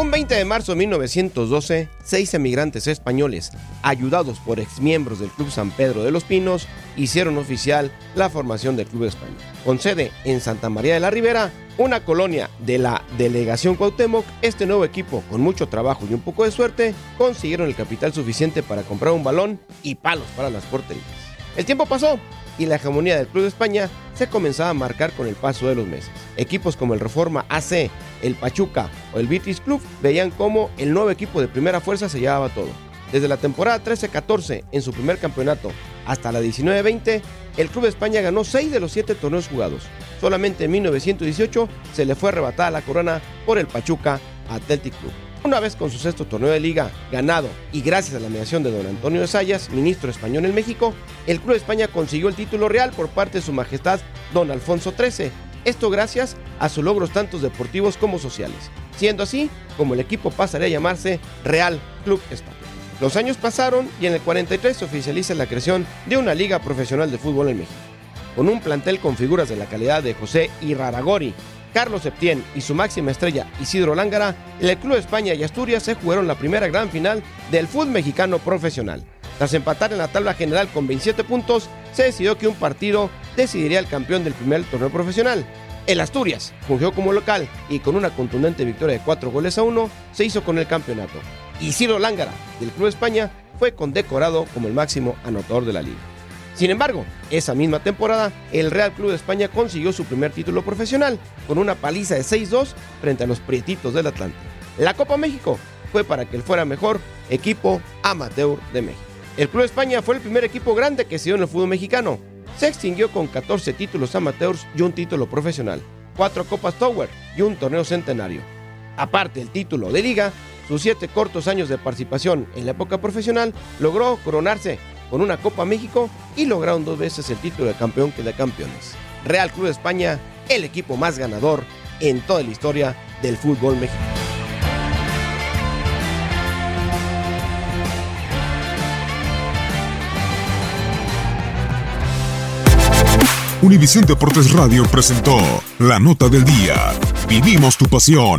Un 20 de marzo de 1912, seis emigrantes españoles, ayudados por exmiembros del Club San Pedro de los Pinos, hicieron oficial la formación del Club España. Con sede en Santa María de la Ribera, una colonia de la Delegación Cuauhtémoc, este nuevo equipo, con mucho trabajo y un poco de suerte, consiguieron el capital suficiente para comprar un balón y palos para las porterías. El tiempo pasó y la hegemonía del Club de España se comenzaba a marcar con el paso de los meses. Equipos como el Reforma AC, el Pachuca o el Betis Club veían cómo el nuevo equipo de primera fuerza se llevaba todo. Desde la temporada 13-14 en su primer campeonato hasta la 19-20, el Club de España ganó 6 de los 7 torneos jugados. Solamente en 1918 se le fue arrebatada la corona por el Pachuca Athletic Club. Una vez con su sexto torneo de liga ganado y gracias a la mediación de don Antonio de Sayas, ministro español en México, el Club de España consiguió el título real por parte de su majestad don Alfonso XIII. Esto gracias a sus logros tanto deportivos como sociales, siendo así como el equipo pasaría a llamarse Real Club España. Los años pasaron y en el 43 se oficializa la creación de una liga profesional de fútbol en México. Con un plantel con figuras de la calidad de José Iraragori, Carlos Septién y su máxima estrella Isidro Lángara, el Club España y Asturias se jugaron la primera gran final del fútbol mexicano profesional. Tras empatar en la tabla general con 27 puntos, se decidió que un partido decidiría el campeón del primer torneo profesional. El Asturias fungió como local y con una contundente victoria de 4 goles a 1 se hizo con el campeonato. Isidro Lángara, del Club España, fue condecorado como el máximo anotador de la liga. Sin embargo, esa misma temporada, el Real Club de España consiguió su primer título profesional con una paliza de 6-2 frente a los Prietitos del Atlante. La Copa México fue para que él fuera mejor equipo amateur de México. El Club de España fue el primer equipo grande que se dio en el fútbol mexicano. Se extinguió con 14 títulos amateurs y un título profesional, 4 Copas Tower y un torneo centenario. Aparte del título de liga, sus 7 cortos años de participación en la época profesional logró coronarse con una Copa México y lograron dos veces el título de campeón que de campeones. Real Club de España, el equipo más ganador en toda la historia del fútbol mexicano. Univisión Deportes Radio presentó La Nota del Día. Vivimos tu pasión.